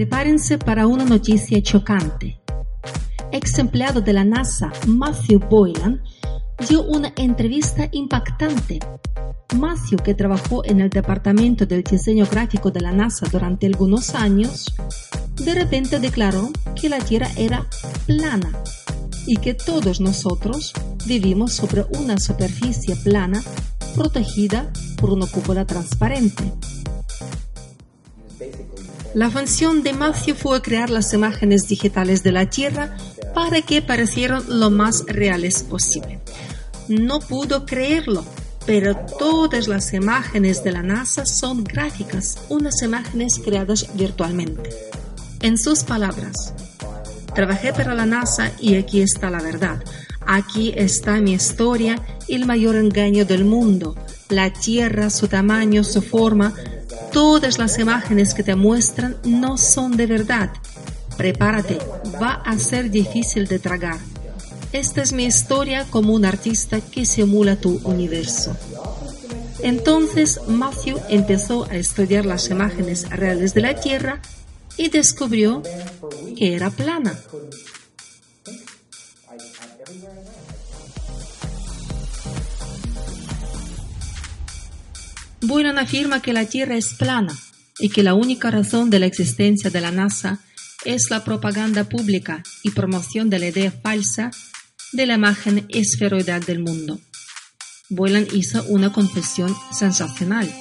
Prepárense para una noticia chocante. Ex empleado de la NASA, Matthew Boylan, dio una entrevista impactante. Matthew, que trabajó en el Departamento del Diseño Gráfico de la NASA durante algunos años, de repente declaró que la Tierra era plana y que todos nosotros vivimos sobre una superficie plana protegida por una cúpula transparente. La función de Matthew fue crear las imágenes digitales de la Tierra para que parecieran lo más reales posible. No pudo creerlo, pero todas las imágenes de la NASA son gráficas, unas imágenes creadas virtualmente. En sus palabras, trabajé para la NASA y aquí está la verdad. Aquí está mi historia, el mayor engaño del mundo. La Tierra, su tamaño, su forma, Todas las imágenes que te muestran no son de verdad. Prepárate, va a ser difícil de tragar. Esta es mi historia como un artista que simula tu universo. Entonces Matthew empezó a estudiar las imágenes reales de la Tierra y descubrió que era plana. Boylan afirma que la Tierra es plana y que la única razón de la existencia de la NASA es la propaganda pública y promoción de la idea falsa de la imagen esferoidal del mundo. Boylan hizo una confesión sensacional.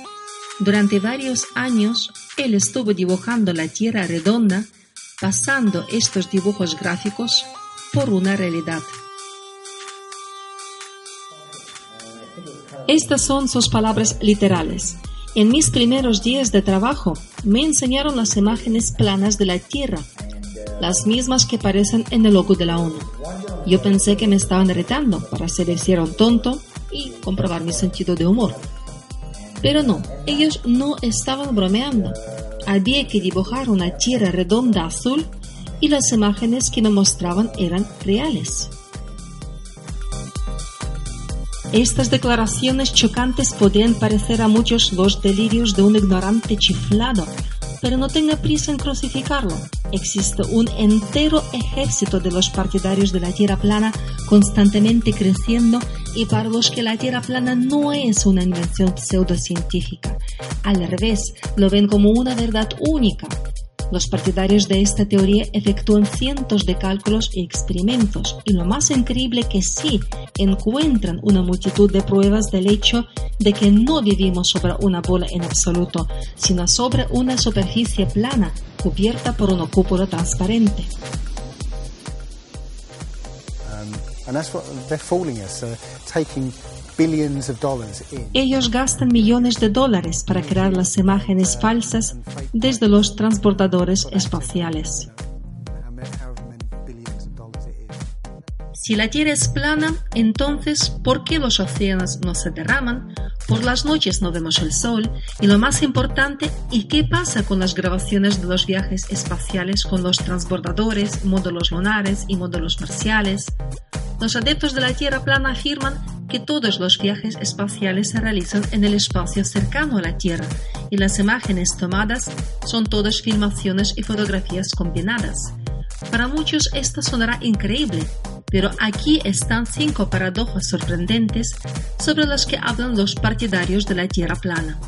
Durante varios años, él estuvo dibujando la Tierra redonda, pasando estos dibujos gráficos por una realidad. Estas son sus palabras literales. En mis primeros días de trabajo me enseñaron las imágenes planas de la Tierra, las mismas que aparecen en el logo de la ONU. Yo pensé que me estaban retando para hacer hicieron tonto y comprobar mi sentido de humor. Pero no, ellos no estaban bromeando. Había que dibujar una tierra redonda azul y las imágenes que me mostraban eran reales. Estas declaraciones chocantes podrían parecer a muchos los delirios de un ignorante chiflado, pero no tenga prisa en crucificarlo. Existe un entero ejército de los partidarios de la Tierra plana constantemente creciendo y para los que la Tierra plana no es una invención pseudocientífica. Al revés, lo ven como una verdad única, los partidarios de esta teoría efectúan cientos de cálculos y experimentos, y lo más increíble que sí encuentran una multitud de pruebas del hecho de que no vivimos sobre una bola en absoluto, sino sobre una superficie plana cubierta por una cúpula transparente. Um, ellos gastan millones de dólares para crear las imágenes falsas desde los transbordadores espaciales. Si la Tierra es plana, entonces, ¿por qué los océanos no se derraman? Por las noches no vemos el sol. Y lo más importante, ¿y qué pasa con las grabaciones de los viajes espaciales con los transbordadores, módulos lunares y módulos marciales? Los adeptos de la Tierra plana afirman que todos los viajes espaciales se realizan en el espacio cercano a la Tierra y las imágenes tomadas son todas filmaciones y fotografías combinadas. Para muchos esto sonará increíble, pero aquí están cinco paradojas sorprendentes sobre las que hablan los partidarios de la Tierra plana.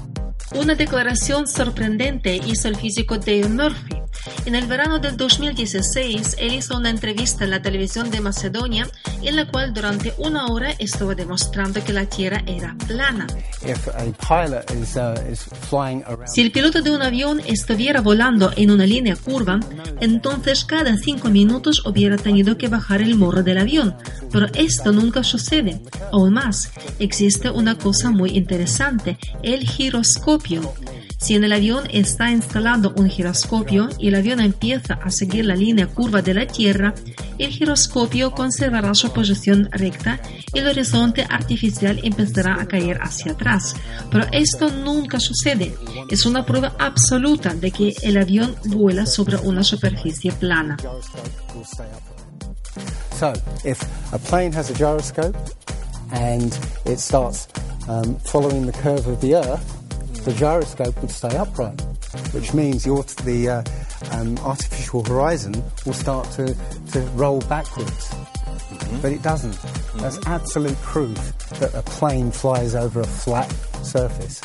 Una declaración sorprendente hizo el físico Dale Murphy. En el verano del 2016, él hizo una entrevista en la televisión de Macedonia en la cual durante una hora estuvo demostrando que la Tierra era plana. Uh, si el piloto de un avión estuviera volando en una línea curva, entonces cada cinco minutos hubiera tenido que bajar el morro del avión. Pero esto nunca sucede. Aún más, existe una cosa muy interesante, el giroscopio. Si en el avión está instalado un giroscopio y el avión empieza a seguir la línea curva de la Tierra, el giroscopio conservará su posición recta y el horizonte artificial empezará a caer hacia atrás. Pero esto nunca sucede. Es una prueba absoluta de que el avión vuela sobre una superficie plana. So, if a plane has a gyroscope and it starts um, following the curve of the Earth, the gyroscope would stay upright, which means your, the uh, um, artificial horizon will start to, to roll backwards. Mm-hmm. But it doesn't. Mm-hmm. That's absolute proof that a plane flies over a flat surface.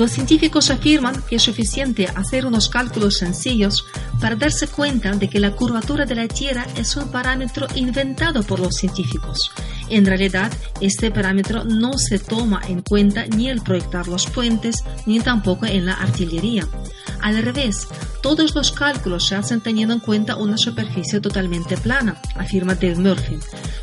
Los científicos afirman que es suficiente hacer unos cálculos sencillos para darse cuenta de que la curvatura de la Tierra es un parámetro inventado por los científicos. En realidad, este parámetro no se toma en cuenta ni al proyectar los puentes, ni tampoco en la artillería. Al revés, todos los cálculos se hacen teniendo en cuenta una superficie totalmente plana, afirma Dave Murphy.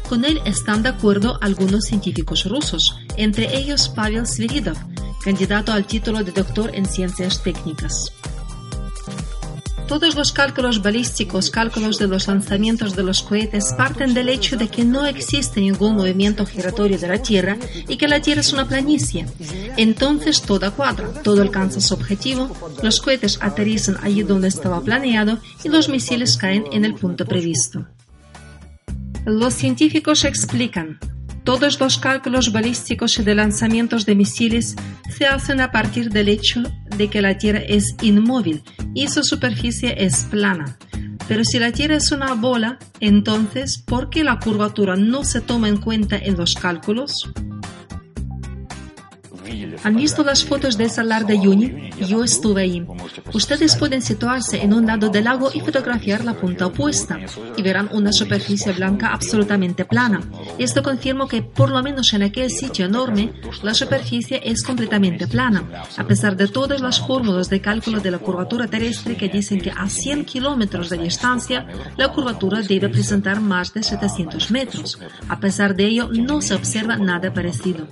Con él están de acuerdo algunos científicos rusos, entre ellos Pavel Sviridov, candidato al título de doctor en ciencias técnicas. Todos los cálculos balísticos, cálculos de los lanzamientos de los cohetes parten del hecho de que no existe ningún movimiento giratorio de la Tierra y que la Tierra es una planicie. Entonces todo cuadra, todo alcanza su objetivo, los cohetes aterrizan allí donde estaba planeado y los misiles caen en el punto previsto. Los científicos explican, todos los cálculos balísticos y de lanzamientos de misiles se hacen a partir del hecho de que la Tierra es inmóvil y su superficie es plana. Pero si la Tierra es una bola, entonces, ¿por qué la curvatura no se toma en cuenta en los cálculos? ¿Han visto las fotos del salar de Uyuni? Yo estuve ahí. Ustedes pueden situarse en un lado del lago y fotografiar la punta opuesta y verán una superficie blanca absolutamente plana. Esto confirma que, por lo menos en aquel sitio enorme, la superficie es completamente plana, a pesar de todas las fórmulas de cálculo de la curvatura terrestre que dicen que a 100 kilómetros de distancia la curvatura debe presentar más de 700 metros. A pesar de ello, no se observa nada parecido.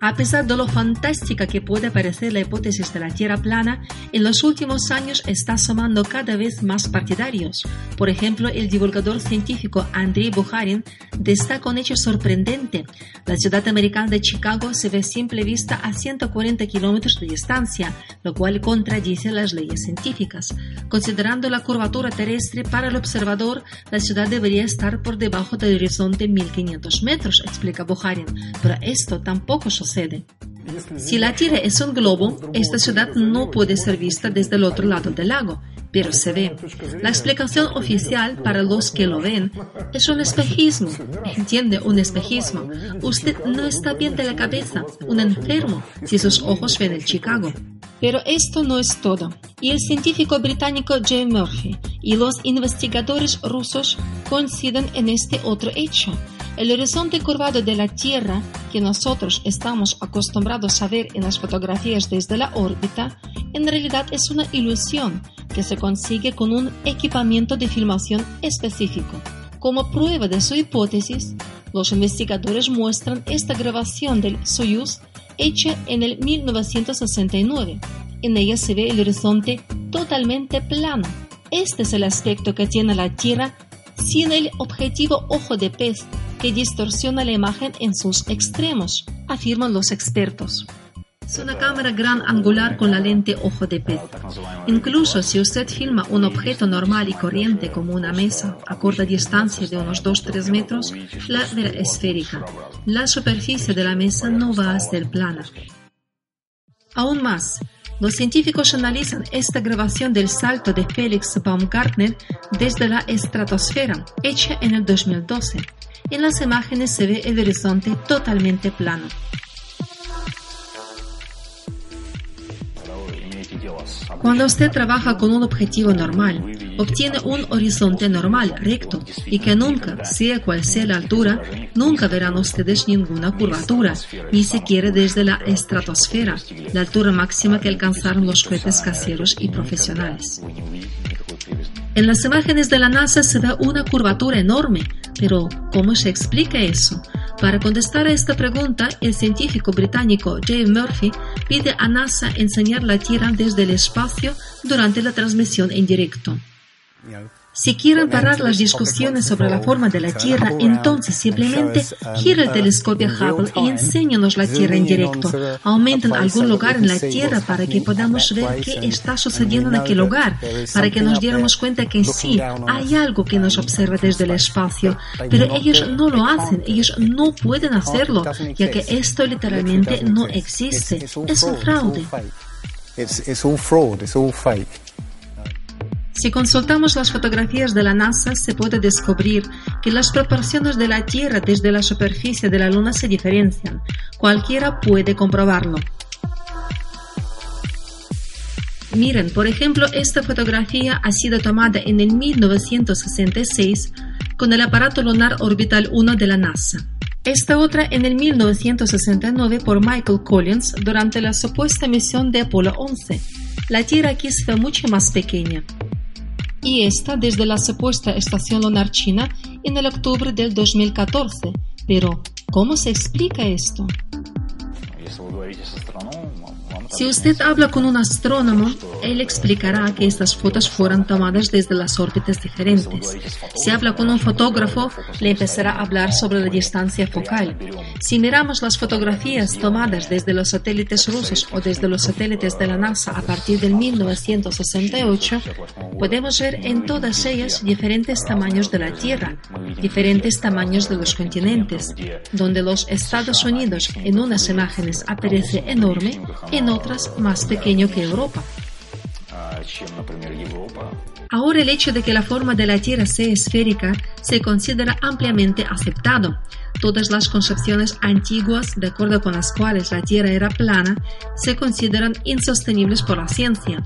A pesar de lo fantástica que puede parecer la hipótesis de la Tierra plana, en los últimos años está sumando cada vez más partidarios. Por ejemplo, el divulgador científico Andrei Bukharin destaca un hecho sorprendente. La ciudad americana de Chicago se ve a simple vista a 140 kilómetros de distancia, lo cual contradice las leyes científicas. Considerando la curvatura terrestre para el observador, la ciudad debería estar por debajo del horizonte 1500 metros, explica Bukharin, pero esto tampoco sucede si la Tierra es un globo, esta ciudad no puede ser vista desde el otro lado del lago, pero se ve. La explicación oficial para los que lo ven es un espejismo. ¿Entiende? Un espejismo. Usted no está bien de la cabeza, un enfermo, si sus ojos ven el Chicago. Pero esto no es todo. Y el científico británico Jay Murphy y los investigadores rusos coinciden en este otro hecho. El horizonte curvado de la Tierra, que nosotros estamos acostumbrados a ver en las fotografías desde la órbita, en realidad es una ilusión que se consigue con un equipamiento de filmación específico. Como prueba de su hipótesis, los investigadores muestran esta grabación del Soyuz hecha en el 1969. En ella se ve el horizonte totalmente plano. Este es el aspecto que tiene la Tierra sin el objetivo ojo de pez que distorsiona la imagen en sus extremos, afirman los expertos. Es una cámara gran angular con la lente ojo de pez. Incluso si usted filma un objeto normal y corriente como una mesa a corta distancia de unos 2-3 metros, la esférica. La superficie de la mesa no va a ser plana. Aún más, los científicos analizan esta grabación del salto de Felix Baumgartner desde la estratosfera, hecha en el 2012. En las imágenes se ve el horizonte totalmente plano. Cuando usted trabaja con un objetivo normal, obtiene un horizonte normal, recto, y que nunca, sea cual sea la altura, nunca verán ustedes ninguna curvatura, ni siquiera desde la estratosfera, la altura máxima que alcanzaron los cohetes caseros y profesionales. En las imágenes de la NASA se ve una curvatura enorme, pero ¿cómo se explica eso? Para contestar a esta pregunta, el científico británico Dave Murphy pide a NASA enseñar la Tierra desde el espacio durante la transmisión en directo. Si quieren parar las discusiones sobre la forma de la Tierra, entonces simplemente gira el telescopio Hubble y enséñanos la Tierra en directo. Aumenten algún lugar en la Tierra para que podamos ver qué está sucediendo en aquel lugar, para que nos diéramos cuenta que sí, hay algo que nos observa desde el espacio, pero ellos no lo hacen, ellos no pueden hacerlo, ya que esto literalmente no existe. Es un fraude. Es un fraude, es un fake. Si consultamos las fotografías de la NASA, se puede descubrir que las proporciones de la Tierra desde la superficie de la Luna se diferencian. Cualquiera puede comprobarlo. Miren, por ejemplo, esta fotografía ha sido tomada en el 1966 con el aparato lunar orbital 1 de la NASA. Esta otra en el 1969 por Michael Collins durante la supuesta misión de Apolo 11. La Tierra aquí se mucho más pequeña y esta desde la supuesta estación lunar china en el octubre del 2014. Pero, ¿cómo se explica esto? Si usted habla con un astrónomo, él explicará que estas fotos fueron tomadas desde las órbitas diferentes. Si habla con un fotógrafo, le empezará a hablar sobre la distancia focal. Si miramos las fotografías tomadas desde los satélites rusos o desde los satélites de la NASA a partir del 1968, podemos ver en todas ellas diferentes tamaños de la Tierra, diferentes tamaños de los continentes, donde los Estados Unidos en unas imágenes aparece enorme, en otras más pequeño que Europa. Ahora el hecho de que la forma de la Tierra sea esférica se considera ampliamente aceptado. Todas las concepciones antiguas, de acuerdo con las cuales la Tierra era plana, se consideran insostenibles por la ciencia.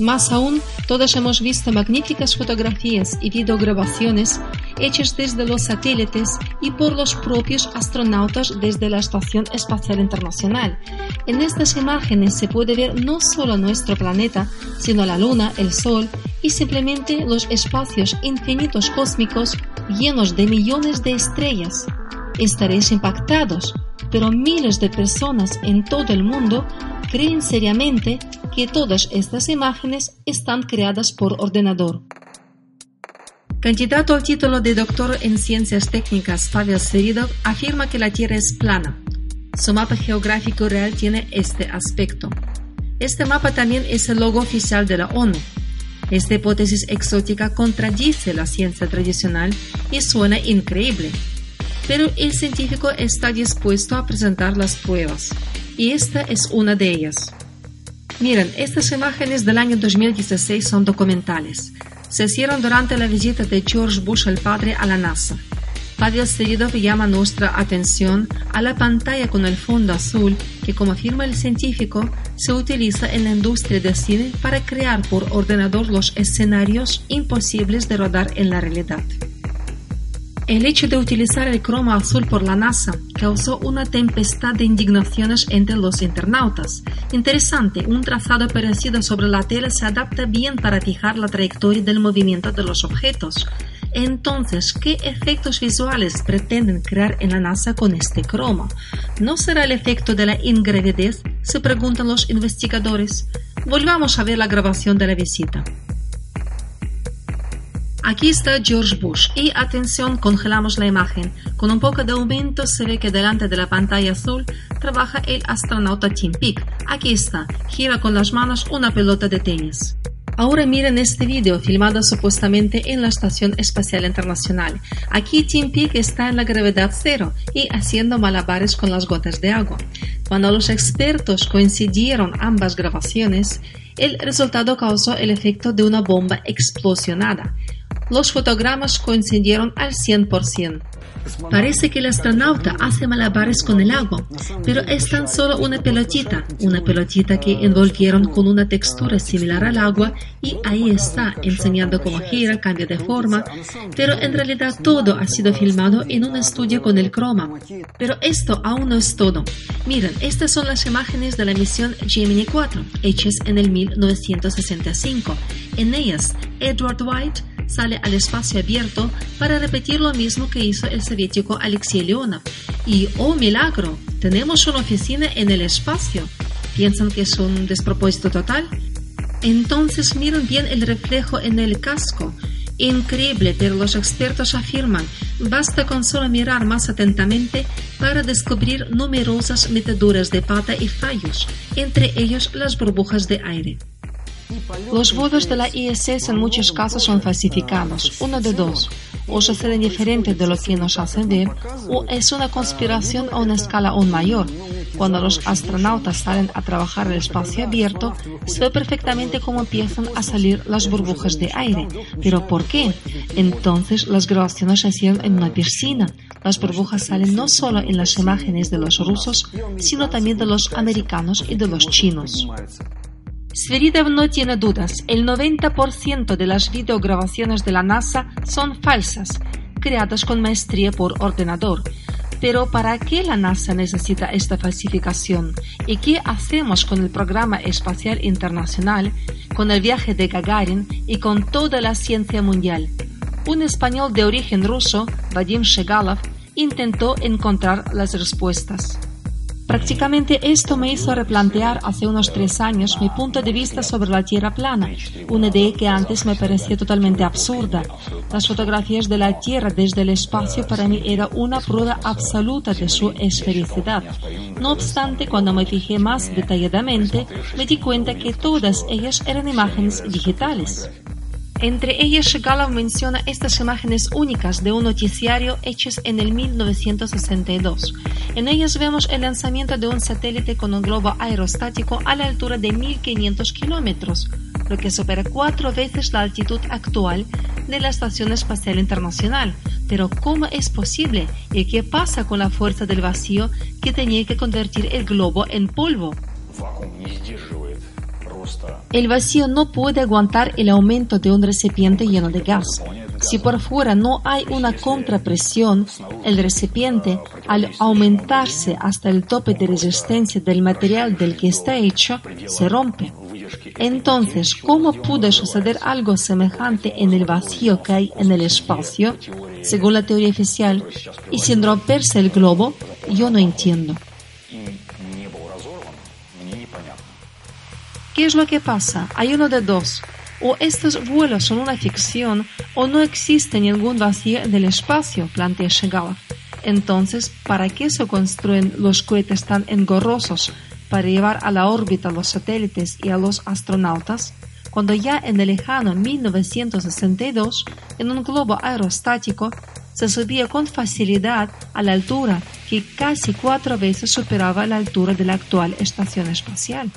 Más aún, todos hemos visto magníficas fotografías y videograbaciones hechas desde los satélites y por los propios astronautas desde la Estación Espacial Internacional. En estas imágenes se puede ver no solo nuestro planeta, sino la Luna, el Sol y simplemente los espacios infinitos cósmicos llenos de millones de estrellas. Estaréis impactados, pero miles de personas en todo el mundo creen seriamente que todas estas imágenes están creadas por ordenador. Candidato al título de doctor en ciencias técnicas, Pavel Seridov afirma que la Tierra es plana. Su mapa geográfico real tiene este aspecto. Este mapa también es el logo oficial de la ONU. Esta hipótesis exótica contradice la ciencia tradicional y suena increíble. Pero el científico está dispuesto a presentar las pruebas, y esta es una de ellas. Miren, estas imágenes del año 2016 son documentales. Se hicieron durante la visita de George Bush el padre a la NASA. Pavel Seridov llama nuestra atención a la pantalla con el fondo azul que, como afirma el científico, se utiliza en la industria del cine para crear por ordenador los escenarios imposibles de rodar en la realidad. El hecho de utilizar el cromo azul por la NASA causó una tempestad de indignaciones entre los internautas. Interesante, un trazado parecido sobre la tela se adapta bien para fijar la trayectoria del movimiento de los objetos. Entonces, ¿qué efectos visuales pretenden crear en la NASA con este cromo? ¿No será el efecto de la ingravidez? Se preguntan los investigadores. Volvamos a ver la grabación de la visita. Aquí está George Bush y atención, congelamos la imagen. Con un poco de aumento se ve que delante de la pantalla azul trabaja el astronauta Tim Peake. Aquí está, gira con las manos una pelota de tenis. Ahora miren este video filmado supuestamente en la Estación Espacial Internacional. Aquí Tim Peake está en la gravedad cero y haciendo malabares con las gotas de agua. Cuando los expertos coincidieron ambas grabaciones, el resultado causó el efecto de una bomba explosionada. Los fotogramas coincidieron al 100%. Parece que el astronauta hace malabares con el agua, pero es tan solo una pelotita, una pelotita que envolvieron con una textura similar al agua y ahí está, enseñando cómo gira, cambia de forma, pero en realidad todo ha sido filmado en un estudio con el croma. Pero esto aún no es todo. Miren, estas son las imágenes de la misión Gemini 4, hechas en el 1965. En ellas, Edward White sale al espacio abierto para repetir lo mismo que hizo el soviético Alexei Leonov. Y, oh milagro, tenemos una oficina en el espacio. ¿Piensan que es un despropósito total? Entonces miren bien el reflejo en el casco. Increíble, pero los expertos afirman, basta con solo mirar más atentamente para descubrir numerosas metaduras de pata y fallos, entre ellos las burbujas de aire. Los vuelos de la ISS en muchos casos son falsificados, uno de dos. O suceden diferente de lo que nos hacen ver, o es una conspiración a una escala aún mayor. Cuando los astronautas salen a trabajar en el espacio abierto, se ve perfectamente cómo empiezan a salir las burbujas de aire. ¿Pero por qué? Entonces las grabaciones se hicieron en una piscina. Las burbujas salen no solo en las imágenes de los rusos, sino también de los americanos y de los chinos. Sviridov no tiene dudas, el 90% de las videograbaciones de la NASA son falsas, creadas con maestría por ordenador. Pero ¿para qué la NASA necesita esta falsificación? ¿Y qué hacemos con el programa espacial internacional, con el viaje de Gagarin y con toda la ciencia mundial? Un español de origen ruso, Vadim Shegalov, intentó encontrar las respuestas. Prácticamente esto me hizo replantear hace unos tres años mi punto de vista sobre la Tierra plana, una idea que antes me parecía totalmente absurda. Las fotografías de la Tierra desde el espacio para mí era una prueba absoluta de su esfericidad. No obstante, cuando me fijé más detalladamente, me di cuenta que todas ellas eran imágenes digitales. Entre ellas, Shegalov menciona estas imágenes únicas de un noticiario hechas en el 1962. En ellas vemos el lanzamiento de un satélite con un globo aerostático a la altura de 1500 kilómetros, lo que supera cuatro veces la altitud actual de la Estación Espacial Internacional. Pero ¿cómo es posible? ¿Y qué pasa con la fuerza del vacío que tenía que convertir el globo en polvo? El vacío no puede aguantar el aumento de un recipiente lleno de gas. Si por fuera no hay una contrapresión, el recipiente, al aumentarse hasta el tope de resistencia del material del que está hecho, se rompe. Entonces, ¿cómo pudo suceder algo semejante en el vacío que hay en el espacio, según la teoría oficial, y sin romperse el globo? Yo no entiendo. ¿Qué es lo que pasa? Hay uno de dos. O estos vuelos son una ficción o no existe ningún vacío en el espacio, plantea Shegalov. Entonces, ¿para qué se construyen los cohetes tan engorrosos para llevar a la órbita los satélites y a los astronautas? Cuando ya en el lejano 1962, en un globo aerostático, se subía con facilidad a la altura que casi cuatro veces superaba la altura de la actual estación espacial.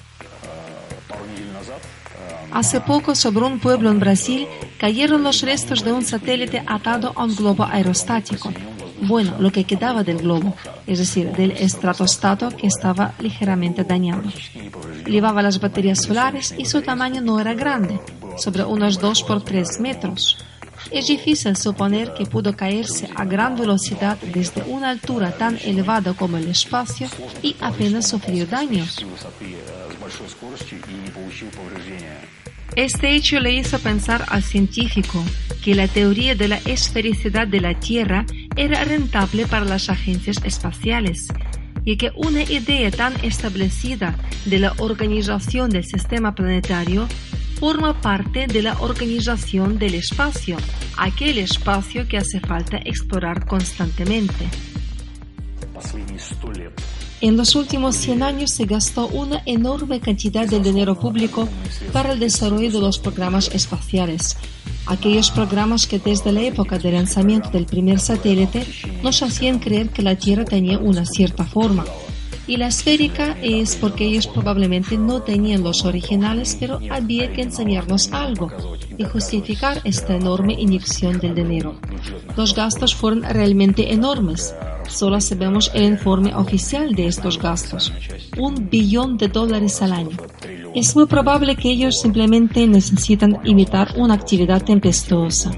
Hace poco sobre un pueblo en Brasil cayeron los restos de un satélite atado a un globo aerostático. Bueno, lo que quedaba del globo, es decir, del estratostato que estaba ligeramente dañado. Llevaba las baterías solares y su tamaño no era grande, sobre unos 2 por 3 metros. Es difícil suponer que pudo caerse a gran velocidad desde una altura tan elevada como el espacio y apenas sufrir daños. Este hecho le hizo pensar al científico que la teoría de la esfericidad de la Tierra era rentable para las agencias espaciales y que una idea tan establecida de la organización del sistema planetario forma parte de la organización del espacio, aquel espacio que hace falta explorar constantemente. En los últimos 100 años se gastó una enorme cantidad de dinero público para el desarrollo de los programas espaciales. Aquellos programas que desde la época del lanzamiento del primer satélite nos hacían creer que la Tierra tenía una cierta forma. Y la esférica es porque ellos probablemente no tenían los originales, pero había que enseñarnos algo y justificar esta enorme inyección del dinero. Los gastos fueron realmente enormes. Solo sabemos el informe oficial de estos gastos. Un billón de dólares al año. Es muy probable que ellos simplemente necesitan imitar una actividad tempestuosa.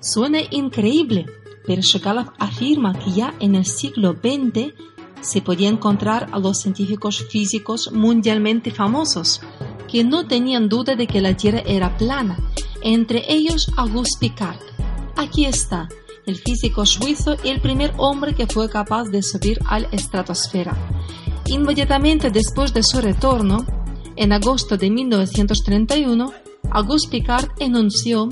Suena increíble, pero Shekalov afirma que ya en el siglo XX se podía encontrar a los científicos físicos mundialmente famosos que no tenían duda de que la Tierra era plana, entre ellos Auguste Picard. Aquí está, el físico suizo y el primer hombre que fue capaz de subir a la estratosfera. Inmediatamente después de su retorno, en agosto de 1931, Auguste Picard anunció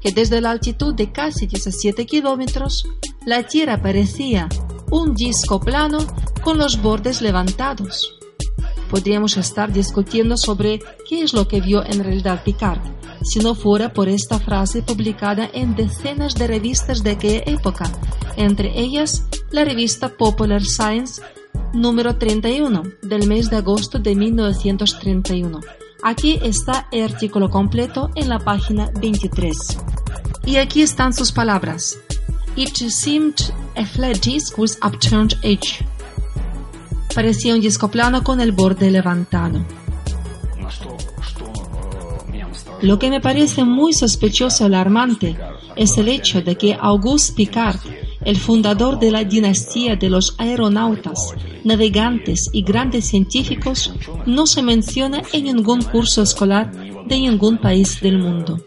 que desde la altitud de casi 17 kilómetros, la Tierra parecía un disco plano con los bordes levantados. Podríamos estar discutiendo sobre qué es lo que vio en realidad Picard, si no fuera por esta frase publicada en decenas de revistas de aquella época, entre ellas la revista Popular Science número 31 del mes de agosto de 1931. Aquí está el artículo completo en la página 23. Y aquí están sus palabras. It seemed a flat disc with upturned edge. Parecía un disco plano con el borde levantado. Lo que me parece muy sospechoso y alarmante es el hecho de que Auguste Picard, el fundador de la dinastía de los aeronautas, navegantes y grandes científicos, no se menciona en ningún curso escolar de ningún país del mundo.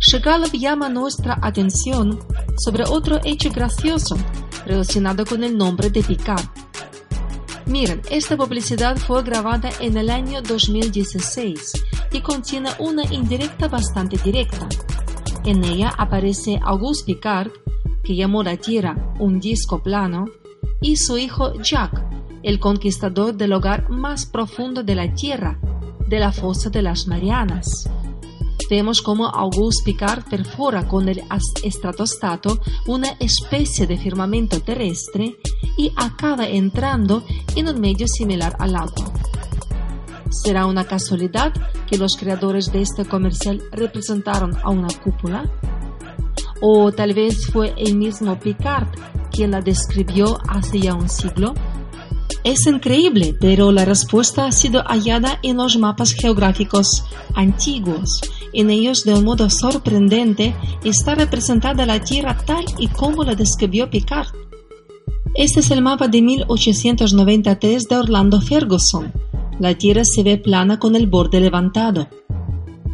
Shegalov llama nuestra atención sobre otro hecho gracioso relacionado con el nombre de Picard. Miren, esta publicidad fue grabada en el año 2016 y contiene una indirecta bastante directa. En ella aparece Auguste Picard, que llamó la Tierra un disco plano, y su hijo Jacques, el conquistador del hogar más profundo de la Tierra, de la fosa de las Marianas. Vemos cómo Auguste Picard perfora con el estratostato una especie de firmamento terrestre y acaba entrando en un medio similar al agua. ¿Será una casualidad que los creadores de este comercial representaron a una cúpula? ¿O tal vez fue el mismo Picard quien la describió hace ya un siglo? Es increíble, pero la respuesta ha sido hallada en los mapas geográficos antiguos. En ellos, de un modo sorprendente, está representada la Tierra tal y como la describió Picard. Este es el mapa de 1893 de Orlando Ferguson. La Tierra se ve plana con el borde levantado.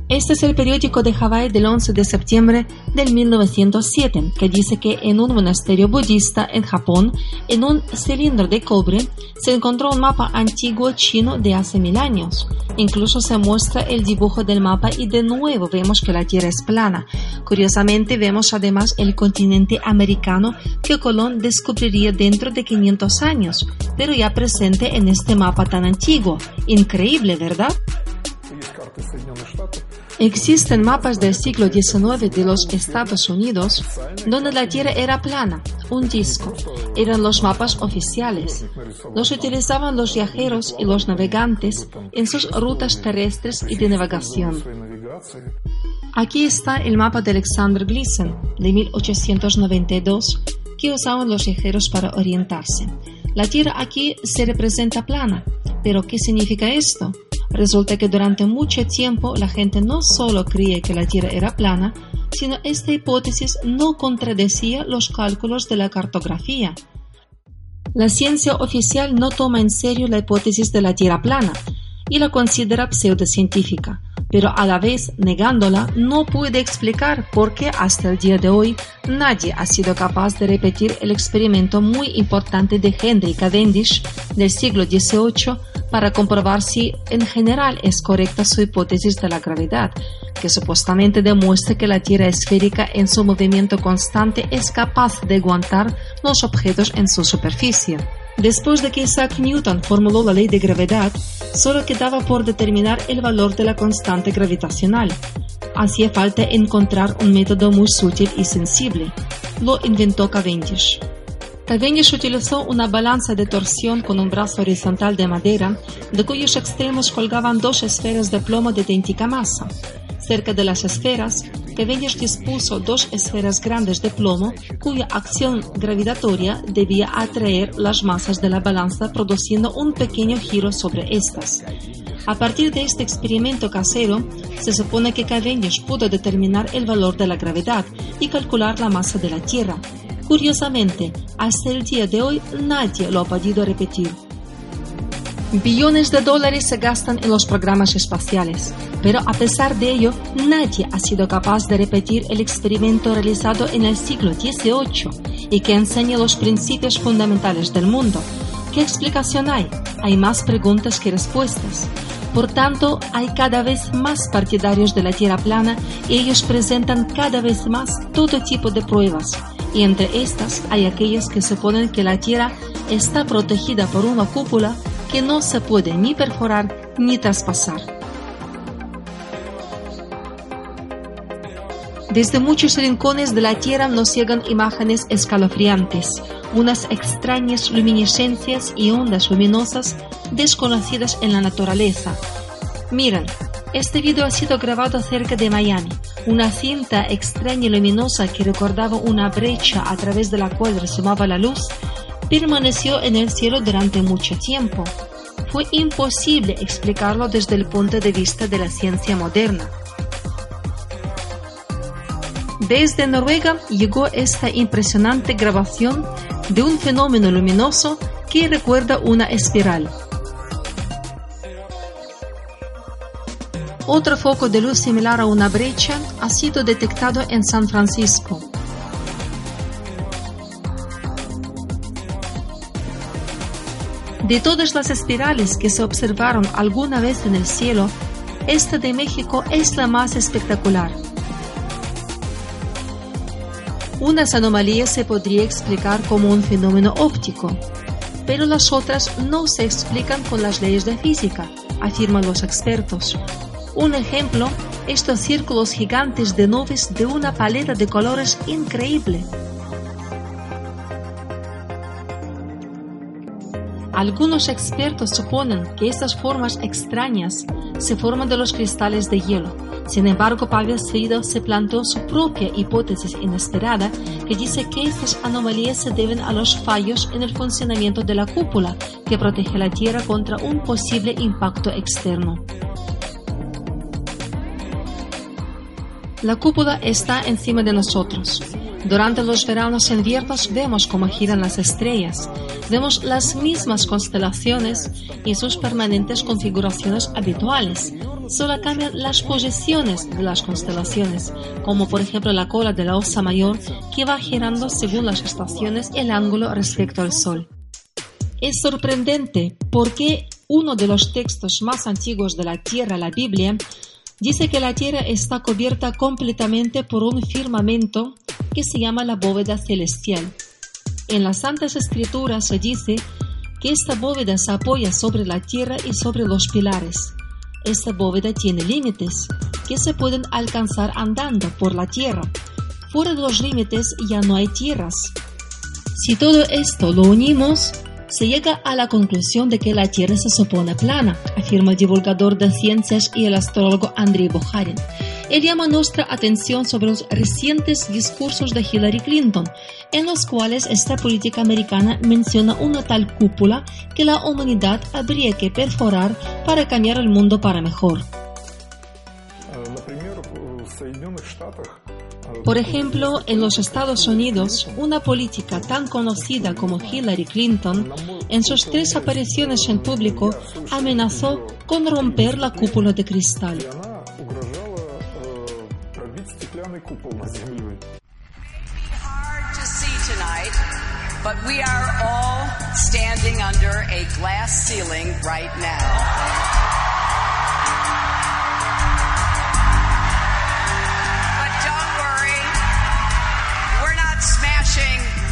Este es el periódico de Hawái del 11 de septiembre del 1907, que dice que en un monasterio budista en Japón, en un cilindro de cobre, se encontró un mapa antiguo chino de hace mil años. Incluso se muestra el dibujo del mapa y de nuevo vemos que la Tierra es plana. Curiosamente vemos además el continente americano que Colón descubriría dentro de 500 años, pero ya presente en este mapa tan antiguo. Increíble, ¿verdad? Existen mapas del siglo XIX de los Estados Unidos donde la Tierra era plana, un disco. Eran los mapas oficiales. Los utilizaban los viajeros y los navegantes en sus rutas terrestres y de navegación. Aquí está el mapa de Alexander Gleason de 1892 que usaban los viajeros para orientarse. La Tierra aquí se representa plana, pero ¿qué significa esto? Resulta que durante mucho tiempo la gente no solo creía que la Tierra era plana, sino esta hipótesis no contradecía los cálculos de la cartografía. La ciencia oficial no toma en serio la hipótesis de la Tierra plana y la considera pseudocientífica, pero a la vez negándola no puede explicar por qué hasta el día de hoy nadie ha sido capaz de repetir el experimento muy importante de Henry Cavendish del siglo XVIII para comprobar si en general es correcta su hipótesis de la gravedad, que supuestamente demuestra que la Tierra esférica en su movimiento constante es capaz de aguantar los objetos en su superficie. Después de que Isaac Newton formuló la ley de gravedad, solo quedaba por determinar el valor de la constante gravitacional. Hacía falta encontrar un método muy sutil y sensible. Lo inventó Cavendish. Cavendish utilizó una balanza de torsión con un brazo horizontal de madera, de cuyos extremos colgaban dos esferas de plomo de idéntica masa. Cerca de las esferas, Cavendish dispuso dos esferas grandes de plomo cuya acción gravitatoria debía atraer las masas de la balanza produciendo un pequeño giro sobre estas. A partir de este experimento casero, se supone que Cavendish pudo determinar el valor de la gravedad y calcular la masa de la Tierra, Curiosamente, hasta el día de hoy nadie lo ha podido repetir. Billones de dólares se gastan en los programas espaciales, pero a pesar de ello, nadie ha sido capaz de repetir el experimento realizado en el siglo XVIII y que enseña los principios fundamentales del mundo. ¿Qué explicación hay? Hay más preguntas que respuestas. Por tanto, hay cada vez más partidarios de la Tierra plana y ellos presentan cada vez más todo tipo de pruebas y entre estas hay aquellas que suponen que la Tierra está protegida por una cúpula que no se puede ni perforar ni traspasar. Desde muchos rincones de la Tierra nos llegan imágenes escalofriantes, unas extrañas luminiscencias y ondas luminosas desconocidas en la naturaleza. Miren, este video ha sido grabado cerca de Miami. Una cinta extraña y luminosa que recordaba una brecha a través de la cual resumaba la luz permaneció en el cielo durante mucho tiempo. Fue imposible explicarlo desde el punto de vista de la ciencia moderna. Desde Noruega llegó esta impresionante grabación de un fenómeno luminoso que recuerda una espiral. Otro foco de luz similar a una brecha ha sido detectado en San Francisco. De todas las espirales que se observaron alguna vez en el cielo, esta de México es la más espectacular. Unas anomalías se podría explicar como un fenómeno óptico, pero las otras no se explican con las leyes de física, afirman los expertos. Un ejemplo, estos círculos gigantes de nubes de una paleta de colores increíble. Algunos expertos suponen que estas formas extrañas se forman de los cristales de hielo. Sin embargo, Pavel Sridov se planteó su propia hipótesis inesperada que dice que estas anomalías se deben a los fallos en el funcionamiento de la cúpula que protege la Tierra contra un posible impacto externo. La cúpula está encima de nosotros. Durante los veranos e inviernos vemos cómo giran las estrellas, vemos las mismas constelaciones y sus permanentes configuraciones habituales. Solo cambian las posiciones de las constelaciones, como por ejemplo la cola de la Osa Mayor que va girando según las estaciones el ángulo respecto al Sol. Es sorprendente porque uno de los textos más antiguos de la Tierra, la Biblia, dice que la Tierra está cubierta completamente por un firmamento que se llama la bóveda celestial. En las Santas Escrituras se dice que esta bóveda se apoya sobre la Tierra y sobre los pilares. Esta bóveda tiene límites que se pueden alcanzar andando por la Tierra. Fuera de los límites ya no hay tierras. Si todo esto lo unimos, se llega a la conclusión de que la Tierra se supone plana, afirma el divulgador de ciencias y el astrólogo Andrei Boharin. Él llama nuestra atención sobre los recientes discursos de Hillary Clinton, en los cuales esta política americana menciona una tal cúpula que la humanidad habría que perforar para cambiar el mundo para mejor. Por ejemplo, en los Estados Unidos, una política tan conocida como Hillary Clinton, en sus tres apariciones en público, amenazó con romper la cúpula de cristal.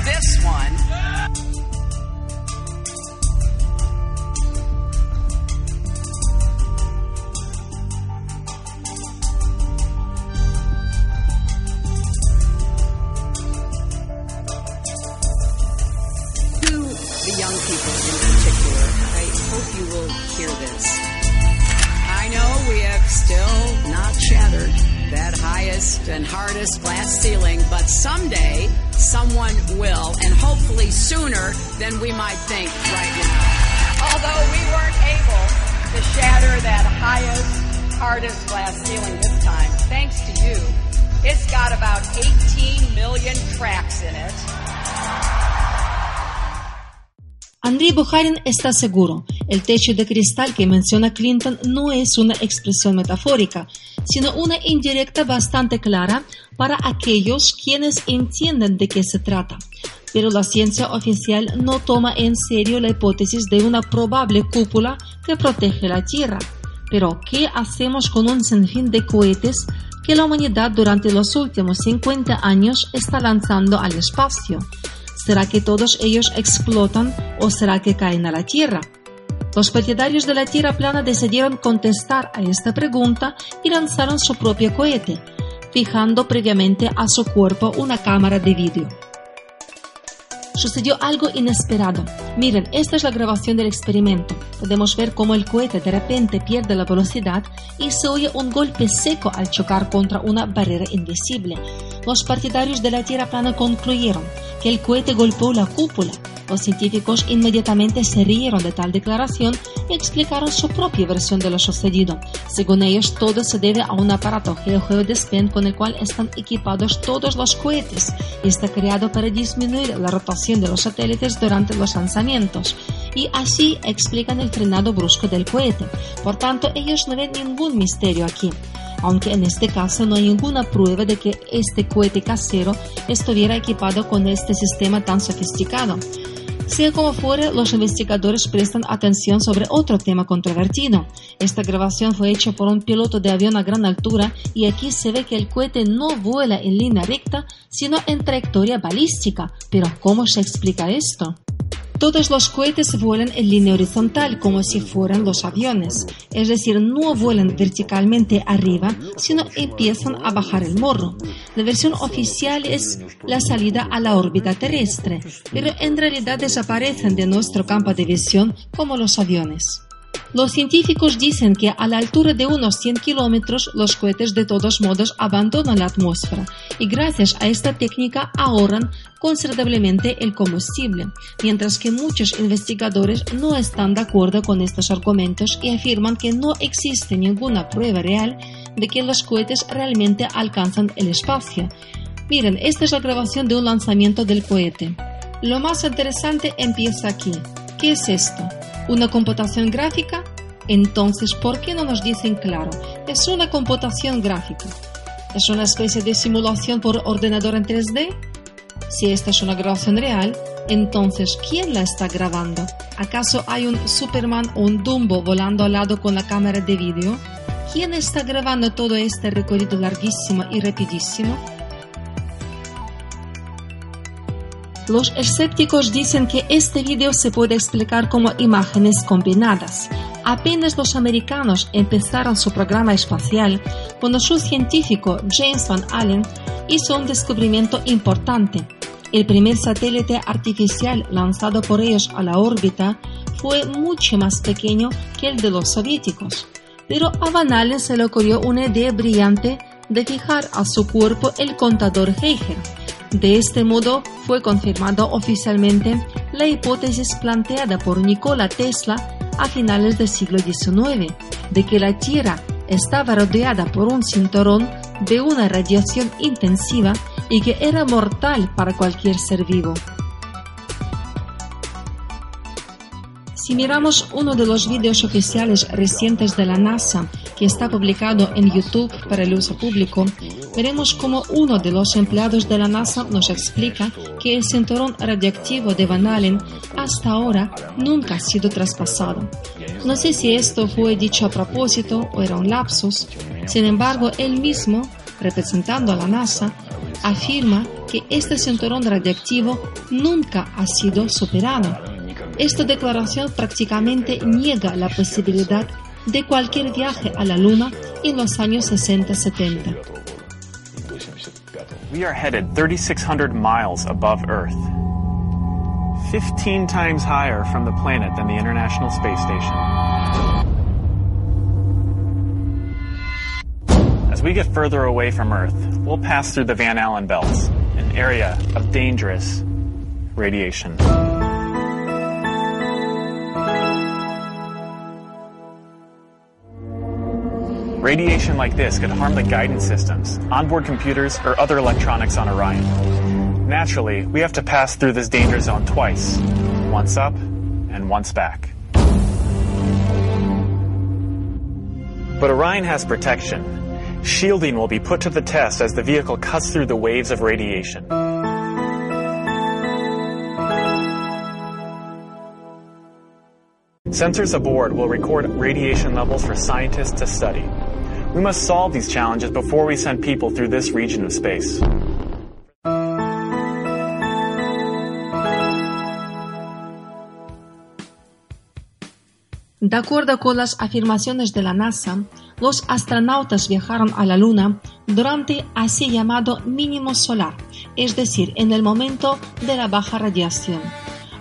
this one. the young people in particular. I hope you will hear this. I know we have still not shattered that highest and hardest glass ceiling, but someday someone will, and hopefully sooner than we might think right now. Although we weren't able to shatter that highest, hardest glass ceiling this time, thanks to you, it's got about 18 million cracks in it. Andrei Bukharin está seguro, el techo de cristal que menciona Clinton no es una expresión metafórica, sino una indirecta bastante clara para aquellos quienes entienden de qué se trata. Pero la ciencia oficial no toma en serio la hipótesis de una probable cúpula que protege la Tierra. Pero, ¿qué hacemos con un sinfín de cohetes que la humanidad durante los últimos 50 años está lanzando al espacio? ¿Será que todos ellos explotan o será que caen a la Tierra? Los partidarios de la Tierra plana decidieron contestar a esta pregunta y lanzaron su propio cohete, fijando previamente a su cuerpo una cámara de vídeo sucedió algo inesperado. Miren, esta es la grabación del experimento. Podemos ver cómo el cohete de repente pierde la velocidad y se oye un golpe seco al chocar contra una barrera invisible. Los partidarios de la Tierra plana concluyeron que el cohete golpeó la cúpula. Los científicos inmediatamente se rieron de tal declaración y explicaron su propia versión de lo sucedido. Según ellos, todo se debe a un aparato GeoGeodespen con el cual están equipados todos los cohetes y está creado para disminuir la rotación de los satélites durante los lanzamientos y así explican el frenado brusco del cohete. Por tanto, ellos no ven ningún misterio aquí aunque en este caso no hay ninguna prueba de que este cohete casero estuviera equipado con este sistema tan sofisticado. Sea como fuere, los investigadores prestan atención sobre otro tema controvertido. Esta grabación fue hecha por un piloto de avión a gran altura y aquí se ve que el cohete no vuela en línea recta, sino en trayectoria balística. Pero ¿cómo se explica esto? Todos los cohetes vuelan en línea horizontal como si fueran los aviones, es decir, no vuelan verticalmente arriba, sino empiezan a bajar el morro. La versión oficial es la salida a la órbita terrestre, pero en realidad desaparecen de nuestro campo de visión como los aviones. Los científicos dicen que a la altura de unos 100 kilómetros los cohetes de todos modos abandonan la atmósfera y gracias a esta técnica ahorran considerablemente el combustible, mientras que muchos investigadores no están de acuerdo con estos argumentos y afirman que no existe ninguna prueba real de que los cohetes realmente alcanzan el espacio. Miren, esta es la grabación de un lanzamiento del cohete. Lo más interesante empieza aquí. ¿Qué es esto? ¿Una computación gráfica? Entonces, ¿por qué no nos dicen claro? Es una computación gráfica. ¿Es una especie de simulación por ordenador en 3D? Si esta es una grabación real, entonces ¿quién la está grabando? ¿Acaso hay un Superman o un Dumbo volando al lado con la cámara de vídeo? ¿Quién está grabando todo este recorrido larguísimo y rapidísimo? Los escépticos dicen que este video se puede explicar como imágenes combinadas. Apenas los americanos empezaron su programa espacial, cuando su científico James Van Allen hizo un descubrimiento importante. El primer satélite artificial lanzado por ellos a la órbita fue mucho más pequeño que el de los soviéticos. Pero a Van Allen se le ocurrió una idea brillante de fijar a su cuerpo el contador Geiger de este modo fue confirmado oficialmente la hipótesis planteada por Nikola Tesla a finales del siglo XIX, de que la Tierra estaba rodeada por un cinturón de una radiación intensiva y que era mortal para cualquier ser vivo. Si miramos uno de los vídeos oficiales recientes de la NASA que está publicado en YouTube para el uso público, veremos cómo uno de los empleados de la NASA nos explica que el cinturón radiactivo de Van Allen hasta ahora nunca ha sido traspasado. No sé si esto fue dicho a propósito o era un lapsus, sin embargo, él mismo, representando a la NASA, afirma que este cinturón radiactivo nunca ha sido superado esta declaración prácticamente niega la posibilidad de cualquier viaje a la Luna en los años 60-70. We are headed 3,600 miles above Earth, 15 times higher from the planet than the International Space Station. As we get further away from Earth, we'll pass through the Van Allen belts, an area of dangerous radiation. Radiation like this could harm the guidance systems, onboard computers, or other electronics on Orion. Naturally, we have to pass through this danger zone twice, once up and once back. But Orion has protection. Shielding will be put to the test as the vehicle cuts through the waves of radiation. Sensors aboard will record radiation levels for scientists to study. We must solve these challenges before we send people through this region of space. De acuerdo con las afirmaciones de la NASA, los astronautas viajaron a la Luna durante así llamado mínimo solar, es decir, en el momento de la baja radiación.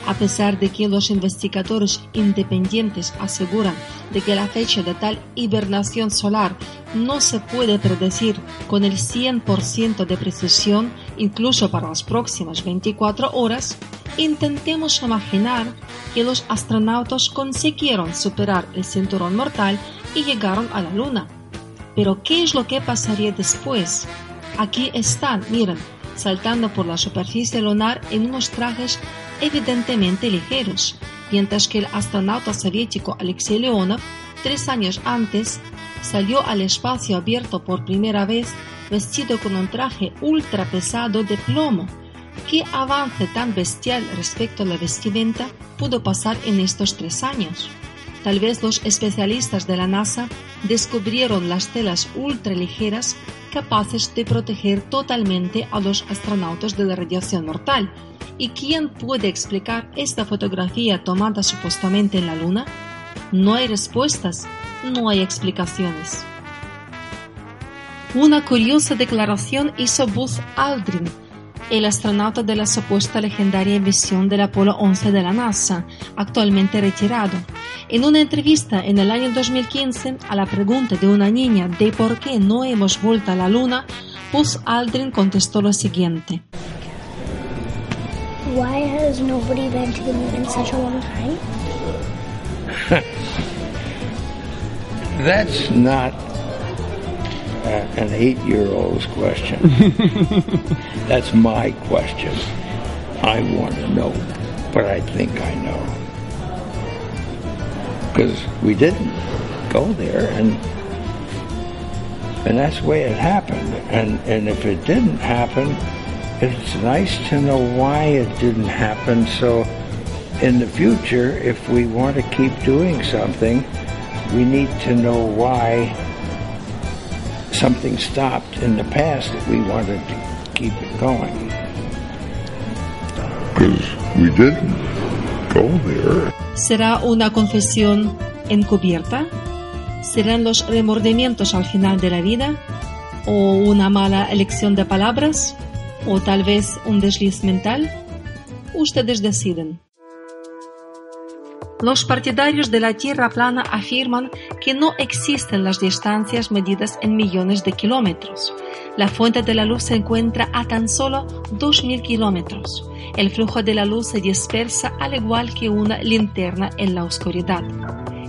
A pesar de que los investigadores independientes aseguran de que la fecha de tal hibernación solar no se puede predecir con el 100% de precisión, incluso para las próximas 24 horas, intentemos imaginar que los astronautas consiguieron superar el cinturón mortal y llegaron a la Luna. Pero ¿qué es lo que pasaría después? Aquí están, miren, saltando por la superficie lunar en unos trajes evidentemente ligeros, mientras que el astronauta soviético Alexei Leonov, tres años antes, salió al espacio abierto por primera vez vestido con un traje ultra pesado de plomo. ¿Qué avance tan bestial respecto a la vestimenta pudo pasar en estos tres años? Tal vez los especialistas de la NASA descubrieron las telas ultraligeras capaces de proteger totalmente a los astronautas de la radiación mortal. ¿Y quién puede explicar esta fotografía tomada supuestamente en la Luna? No hay respuestas, no hay explicaciones. Una curiosa declaración hizo Buzz Aldrin, el astronauta de la supuesta legendaria misión del Apolo 11 de la NASA, actualmente retirado. En una entrevista en el año 2015, a la pregunta de una niña de por qué no hemos vuelto a la Luna, Buzz Aldrin contestó lo siguiente. Why has nobody been to the moon in such a long time? That's not uh, an eight year old's question. That's my question. I want to know, but I think I know. Because we didn't go there, and and that's the way it happened. And and if it didn't happen, it's nice to know why it didn't happen. So in the future, if we want to keep doing something, we need to know why something stopped in the past that we wanted to keep it going. Because we didn't go there. ¿Será una confesión encubierta? ¿Serán los remordimientos al final de la vida? ¿O una mala elección de palabras? ¿O tal vez un desliz mental? Ustedes deciden. Los partidarios de la Tierra plana afirman que no existen las distancias medidas en millones de kilómetros. La fuente de la luz se encuentra a tan solo 2.000 kilómetros. El flujo de la luz se dispersa al igual que una linterna en la oscuridad.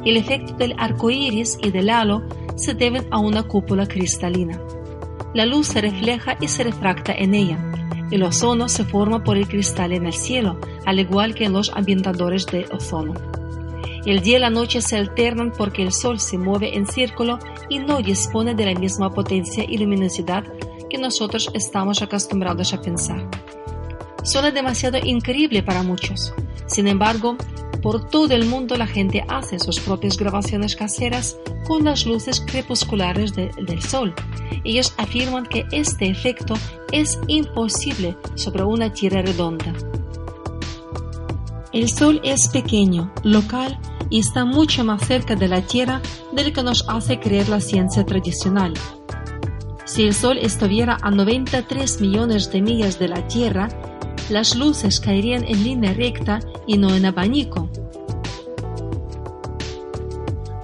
El efecto del arco iris y del halo se deben a una cúpula cristalina. La luz se refleja y se refracta en ella. El ozono se forma por el cristal en el cielo, al igual que en los ambientadores de ozono. El día y la noche se alternan porque el Sol se mueve en círculo y no dispone de la misma potencia y luminosidad que nosotros estamos acostumbrados a pensar. Suena demasiado increíble para muchos. Sin embargo, por todo el mundo la gente hace sus propias grabaciones caseras con las luces crepusculares de- del Sol. Ellos afirman que este efecto es imposible sobre una tierra redonda. El Sol es pequeño, local y está mucho más cerca de la Tierra del que nos hace creer la ciencia tradicional. Si el Sol estuviera a 93 millones de millas de la Tierra, las luces caerían en línea recta y no en abanico.